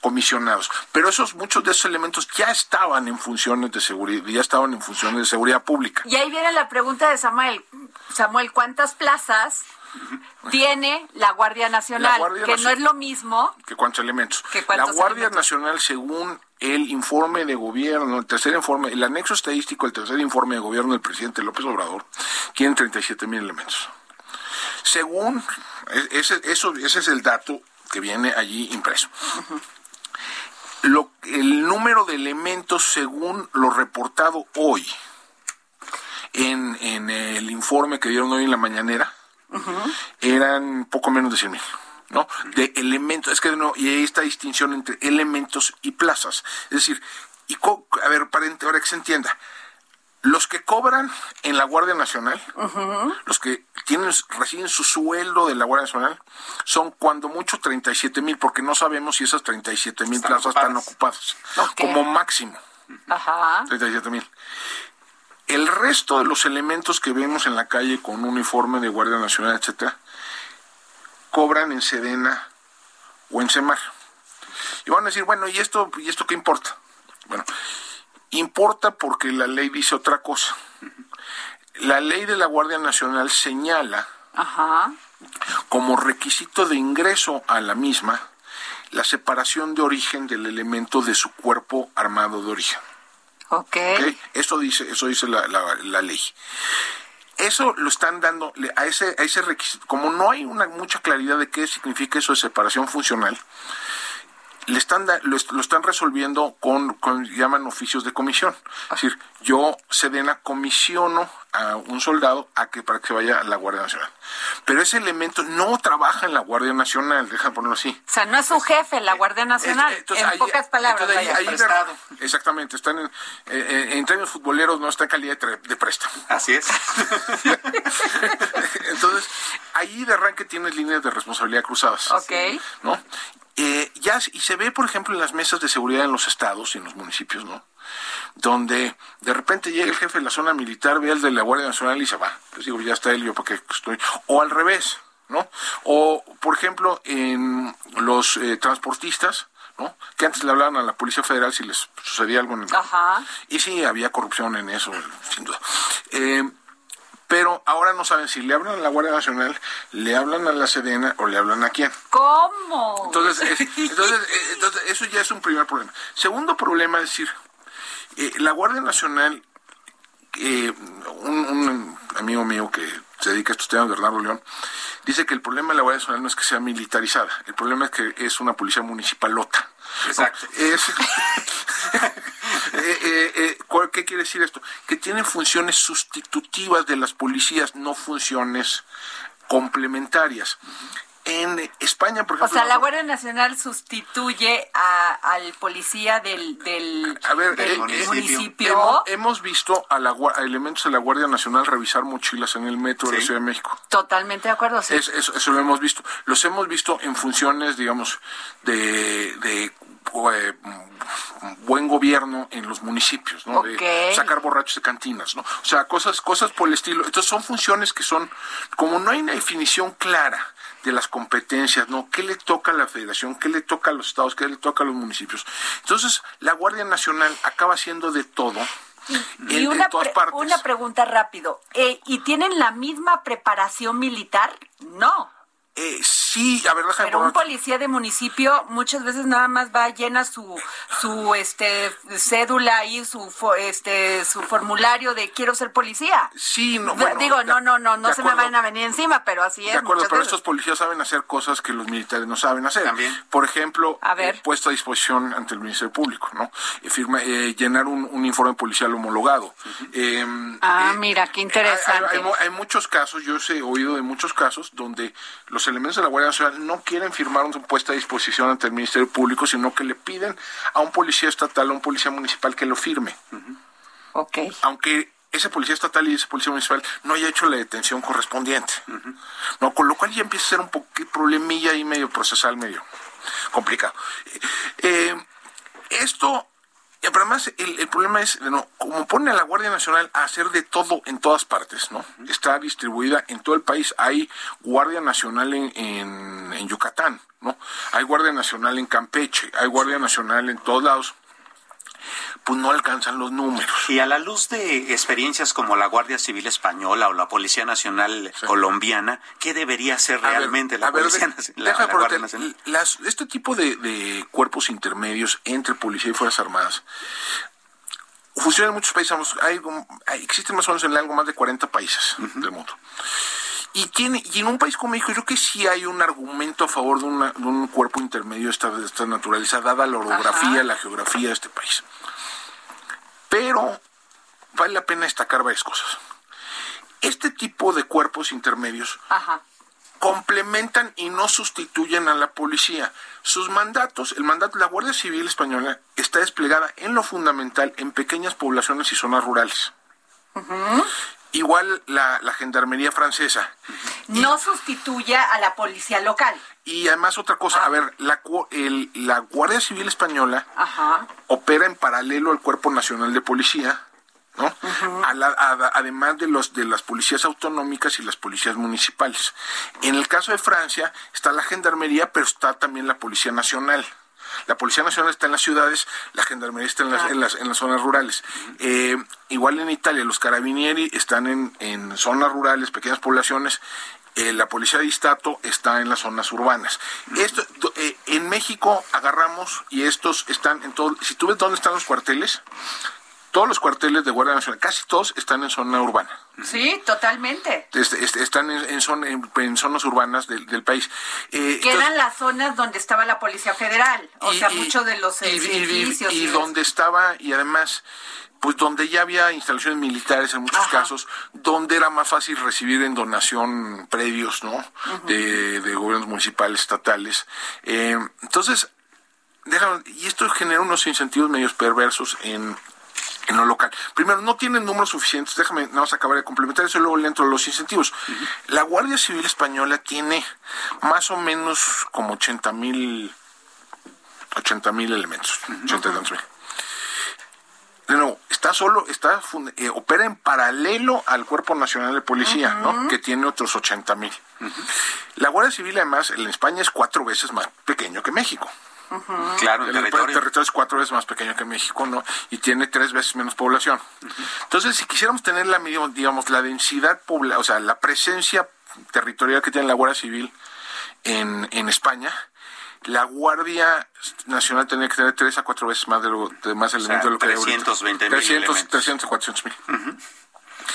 comisionados. Pero esos, muchos de esos elementos ya estaban en funciones de seguridad, ya estaban en funciones de seguridad pública. Y ahí viene la pregunta de Samuel. Samuel, ¿cuántas plazas tiene la Guardia Nacional? que no es lo mismo. Que cuántos elementos. la Guardia Nacional, según el informe de gobierno, el tercer informe, el anexo estadístico, el tercer informe de gobierno del presidente López Obrador, tiene 37 mil elementos. Según, e, ese, eso, ese es el dato que viene allí impreso lo, el número de elementos según lo reportado hoy en, en el informe que dieron hoy en la mañanera eran poco menos de 100 mil. ¿no? De elementos, es que no, y hay esta distinción entre elementos y plazas. Es decir, y a ver, para, ahora que se entienda, los que cobran en la Guardia Nacional, los que tienen, reciben su sueldo de la Guardia Nacional, son cuando mucho 37 mil, porque no sabemos si esas 37 mil plazas están ocupadas, como máximo. Ajá. 37 mil. El resto de los elementos que vemos en la calle con uniforme de Guardia Nacional, etcétera, cobran en Sedena o en Semar. Y van a decir, bueno, ¿y esto, ¿y esto qué importa? Bueno, Importa porque la ley dice otra cosa. La ley de la Guardia Nacional señala como requisito de ingreso a la misma la separación de origen del elemento de su cuerpo armado de origen. Ok. Eso dice, eso dice la, la, ley. Eso lo están dando a ese, a ese requisito. Como no hay una mucha claridad de qué significa eso de separación funcional, le están lo, están resolviendo con, con, llaman oficios de comisión. Es decir, yo Sedena comisiono a un soldado a que para que se vaya a la Guardia Nacional. Pero ese elemento no trabaja en la Guardia Nacional, déjame ponerlo así. O sea, no es su jefe la Guardia Nacional, en pocas palabras. exactamente, están en, en, términos futboleros no está en calidad de, de préstamo. Así es. entonces, ahí de arranque tienes líneas de responsabilidad cruzadas. Ok. ¿No? Eh, ya, y se ve, por ejemplo, en las mesas de seguridad en los estados y en los municipios, ¿no? Donde de repente llega el jefe de la zona militar, ve al de la Guardia Nacional y se va. Pues digo, ya está él, yo porque estoy. O al revés, ¿no? O, por ejemplo, en los eh, transportistas, ¿no? Que antes le hablaban a la Policía Federal si les sucedía algo en el... Ajá. Y sí, había corrupción en eso, sin duda. Eh, pero ahora no saben si le hablan a la Guardia Nacional, le hablan a la Sedena o le hablan a quién. ¿Cómo? Entonces, entonces, eh, entonces, eso ya es un primer problema. Segundo problema es decir, eh, la Guardia Nacional, eh, un, amigo mío que se dedica a estos temas, Bernardo León, dice que el problema de la Guardia Nacional no es que sea militarizada, el problema es que es una policía municipalota. Exacto. Eh, eh, eh, ¿Qué quiere decir esto? Que tiene funciones sustitutivas de las policías, no funciones complementarias. En España, por ejemplo. O sea, la Guardia Nacional sustituye al policía del, del, municipio. Hemos, visto a, la, elementos de la Guardia Nacional revisar mochilas en el metro de la Ciudad de México. Totalmente de acuerdo, sí. eso, lo hemos visto. Los hemos visto en funciones, digamos, de, de eh, buen gobierno en los municipios, ¿no? De sacar borrachos de cantinas, ¿no? O sea, cosas, cosas por el estilo. Entonces son funciones que son, como no hay una definición clara de las competencias, ¿no? ¿Qué le toca a la federación? ¿Qué le toca a los estados? ¿Qué le toca a los municipios? Entonces, la Guardia Nacional acaba haciendo de todo. Y una, una pregunta rápido. Eh, ¿Y tienen la misma preparación militar? No. Eh, sí, a ver, déjame Pero un policía de municipio muchas veces nada más va llena su su este cédula y su este su formulario de quiero ser policía. Sí, no, digo, no, no, no, no se me vayan a venir encima, pero así es. De acuerdo, pero estos policías saben hacer cosas que los militares no saben hacer. También. Por ejemplo, eh, puesto a disposición ante el Ministerio Público, ¿no? Eh, firma, eh, llenar un, un, informe policial homologado. Em, ah, mira, qué interesante. Hay, hay, muchos casos, yo he oído de muchos casos donde los elementos de la Guardia Nacional no quieren firmar una puesta a disposición ante el Ministerio Público, sino que le piden a un policía estatal, a un policía municipal que lo firme. Ok. Aunque ese policía estatal y ese policía municipal no haya hecho la detención correspondiente. no, con lo cual ya empieza a ser un poco problemilla y medio procesal, medio complicado. Eh, esto y además el, problema es, no, como pone a la Guardia Nacional a hacer de todo en todas partes, ¿no? Está distribuida en todo el país. Hay Guardia Nacional en, en, en Yucatán, ¿no? Hay Guardia Nacional en Campeche, hay Guardia Nacional en todos lados pues no alcanzan los números. Y a la luz de experiencias como la Guardia Civil Española o la Policía Nacional Colombiana, ¿qué debería ser realmente la Policía Nacional? este tipo de, cuerpos intermedios entre policía y Fuerzas Armadas funcionan en muchos países. Hay, existen más o menos en algo más de 40 países del mundo. Y, tiene, y en un país como México, yo creo que sí hay un argumento a favor de, un cuerpo intermedio de esta, esta naturaleza, dada la orografía, la geografía de este país. Pero vale la pena destacar varias cosas. Este tipo de cuerpos intermedios complementan y no sustituyen a la policía. Sus mandatos, el mandato de la Guardia Civil Española está desplegada en lo fundamental en pequeñas poblaciones y zonas rurales. Igual la, gendarmería francesa. No sustituye a la policía local. Y además otra cosa, a ah. ver, la, la Guardia Civil Española opera en paralelo al Cuerpo Nacional de Policía, ¿no? además de los de las policías autonómicas y las policías municipales. En el caso de Francia está la gendarmería, pero está también la Policía Nacional. La Policía Nacional está en las ciudades, la Gendarmería está en las, en las, en las zonas rurales. Eh, igual en Italia, los carabinieri están en, en zonas rurales, pequeñas poblaciones, eh, la policía de Istato está en las zonas urbanas. Esto, eh, en México agarramos y estos están en todo. Si tú ves dónde están los cuarteles, todos los cuarteles de Guardia Nacional, casi todos están en zona urbana. Sí, totalmente. Este, este, están en, en, zonas urbanas del, país. Eh, que eran las zonas donde estaba la Policía Federal, o sea, muchos de los edificios. Y, donde estaba, y además, pues donde ya había instalaciones militares en muchos casos, donde era más fácil recibir en donación predios, ¿no? de, gobiernos municipales, estatales. Eh, entonces, y esto genera unos incentivos medios perversos en en lo local. Primero, no tienen números suficientes, déjame nada más acabar de complementar eso y luego le entro los incentivos. La Guardia Civil Española tiene más o menos como 80 mil 80 mil elementos, 80 mil. De nuevo, está solo, está eh, opera en paralelo al Cuerpo Nacional de Policía, ¿no? Que tiene otros 80 mil. La Guardia Civil, además, en España es cuatro veces más pequeño que México. Claro, el, territorio. es cuatro veces más pequeño que México, ¿no? Y tiene tres veces menos población. Entonces, si quisiéramos tener la, digamos, la densidad, o sea, la presencia territorial que tiene la Guardia Civil en, en España, la Guardia Nacional tendría que tener tres a cuatro veces más de, lo, de más elementos de lo que hay 320 mil 300, 300, 400 mil.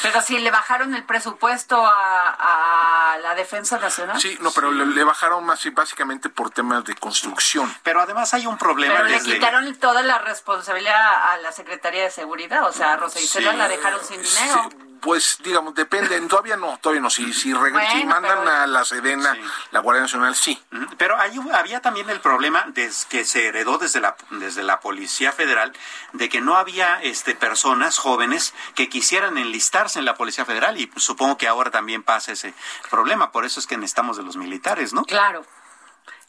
Pero si le bajaron el presupuesto a, la Defensa Nacional. Sí, no, pero le, bajaron más básicamente por temas de construcción. Pero además hay un problema. Pero le quitaron toda la responsabilidad a la Secretaría de Seguridad, o sea, a Rosa Isela la dejaron sin dinero. Pues digamos, depende, todavía no, todavía no, si, si, mandan a la Sedena, la Guardia Nacional, sí. Pero hay, había también el problema de, que se heredó desde la, desde la Policía Federal de que no había este, personas jóvenes que quisieran enlistarse en la Policía Federal y supongo que ahora también pasa ese problema, por eso es que necesitamos de los militares, ¿no? Claro.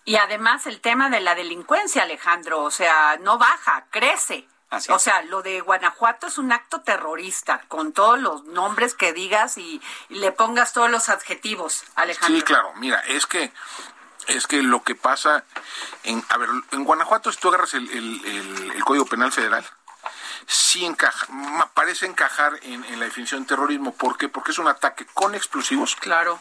Y además el tema de la delincuencia, Alejandro, o sea, no baja, crece o sea, lo de Guanajuato es un acto terrorista, con todos los nombres que digas y, le pongas todos los adjetivos, Alejandro. Sí, claro, mira, es que es que lo que pasa en a ver, en Guanajuato si tú agarras el, el, Código Penal Federal, sí encaja, parece encajar en, la definición de terrorismo. ¿Por qué? Porque es un ataque con explosivos. Claro.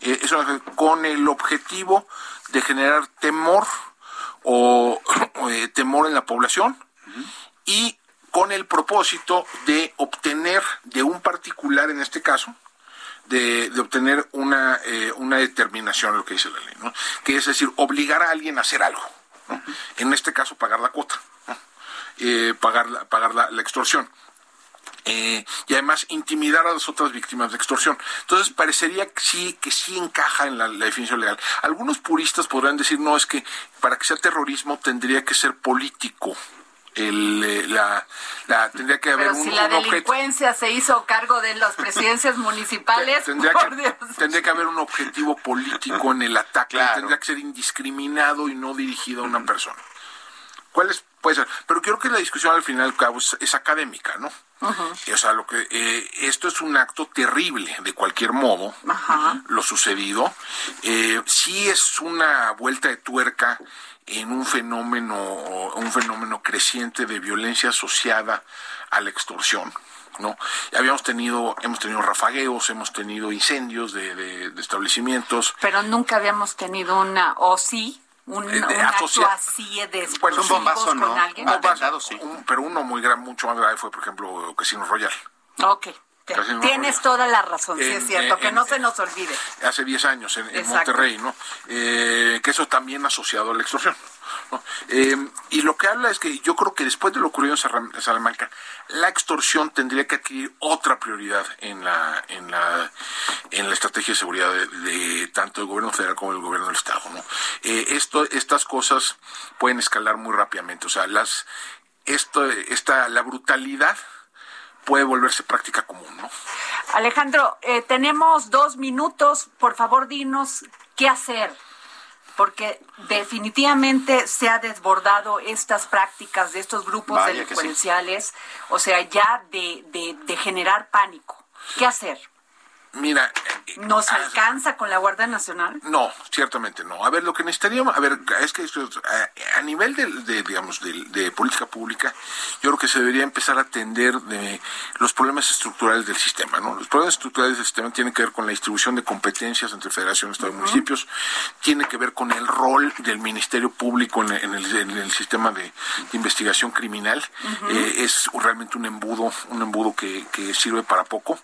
Eh, es con el objetivo de generar temor o, eh, temor en la población y con el propósito de obtener de un particular, en este caso, de, obtener una, eh, una determinación, lo que dice la ley, ¿no? que es decir, obligar a alguien a hacer algo, en este caso pagar la cuota, eh, pagar, la, pagar la, extorsión. Eh, y además intimidar a las otras víctimas de extorsión. Entonces parecería que sí, que sí encaja en la, definición legal. Algunos puristas podrán decir, no, es que para que sea terrorismo tendría que ser político el, eh, la, la, tendría que haber Pero si la delincuencia se hizo cargo de las presidencias municipales, tendría, que, tendría que haber un objetivo político en el ataque, tendría que ser indiscriminado y no dirigido a una persona. ¿Cuál es? Puede ser. Pero creo que la discusión al final cabo es, académica, ¿no? O sea, lo que eh, esto es un acto terrible, de cualquier modo, lo sucedido. Eh, sí es una vuelta de tuerca en un fenómeno, un fenómeno creciente de violencia asociada a la extorsión. ¿no? Habíamos tenido, hemos tenido rafagueos, hemos tenido incendios de, establecimientos. Pero nunca habíamos tenido una, o sí, un, eh, acto así de un bombazo, no. alguien. sí. pero uno muy grave, mucho más grave fue, por ejemplo, Casino Royal. Ok. Tienes toda la razón, sí es cierto, que no se nos olvide. Hace 10 años en, Monterrey, ¿no? Eh, que eso también asociado a la extorsión. Eh, y lo que habla es que yo creo que después de lo ocurrido en Salamanca, la extorsión tendría que adquirir otra prioridad en la en la en la estrategia de seguridad de, tanto el gobierno federal como el gobierno del estado. ¿no? Eh, esto estas cosas pueden escalar muy rápidamente. O sea, las esto esta la brutalidad puede volverse práctica común, ¿no? Alejandro, eh, tenemos dos minutos. Por favor, dinos qué hacer, porque definitivamente se ha desbordado estas prácticas de estos grupos delincuenciales, o sea, ya de, de, de generar pánico. ¿Qué hacer? Mira, ¿Nos ah, alcanza con la Guardia Nacional? No, ciertamente no. A ver, lo que necesitaríamos, a ver, es que a, nivel de, digamos, de, política pública, yo creo que se debería empezar a atender de los problemas estructurales del sistema, ¿no? Los problemas estructurales del sistema tienen que ver con la distribución de competencias entre federaciones, estados y municipios, tiene que ver con el rol del Ministerio Público en, el, sistema de, investigación criminal. Eh, es realmente un embudo, un embudo que, sirve para poco.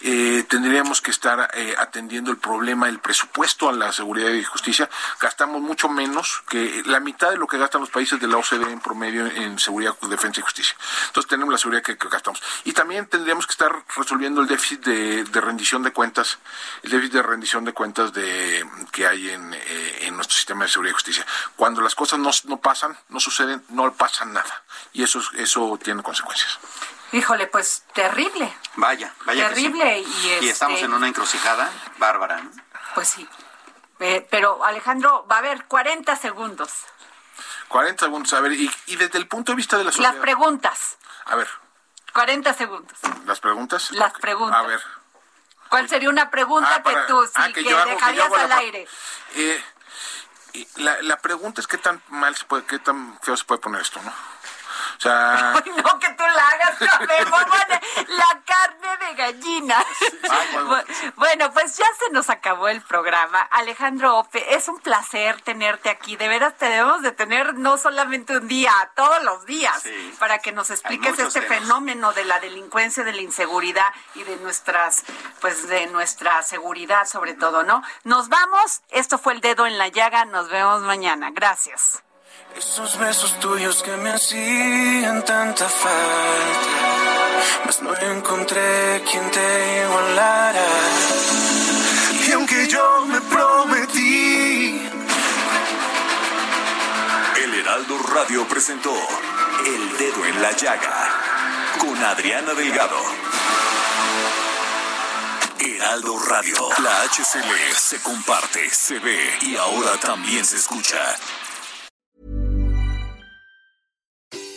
Eh, tendríamos que estar eh, atendiendo el problema del presupuesto a la seguridad y justicia. Gastamos mucho menos que la mitad de lo que gastan los países de la OCDE en promedio en seguridad, defensa y justicia. Entonces tenemos la seguridad que, gastamos. Y también tendríamos que estar resolviendo el déficit de, rendición de cuentas, el déficit de rendición de cuentas de que hay en, eh, en nuestro sistema de seguridad y justicia. Cuando las cosas no, no pasan, no suceden, no pasa nada. Y eso, eso tiene consecuencias. Híjole, pues terrible. Vaya, vaya. Terrible. Y, estamos este en una encrucijada bárbara. Pues sí. pero Alejandro, va a haber 40 segundos. 40 segundos, a ver, y, desde el punto de vista de la sociedad. Las preguntas. A ver. 40 segundos. ¿Las preguntas? Las preguntas. A ver. ¿Cuál sería una pregunta ah, que tú sí, que, dejarías al aire? Eh, la, la pregunta es qué tan mal se puede, qué tan feo se puede poner esto, ¿no? No, que tú la hagas, la carne de gallina. bueno. pues ya se nos acabó el programa. Alejandro Ope, es un placer tenerte aquí. De veras debemos de tener no solamente un día, todos los días, para que nos expliques este fenómeno de la delincuencia, de la inseguridad y de nuestras, pues de nuestra seguridad sobre todo, ¿no? Nos vamos. Esto fue el dedo en la llaga. Nos vemos mañana. Gracias. Esos besos tuyos que me hacían tanta falta, mas no encontré quien te igualara. Y aunque yo me prometí. El Heraldo Radio presentó El Dedo en la Llaga con Adriana Delgado. Heraldo Radio, la HCL se comparte, se ve y ahora también se escucha.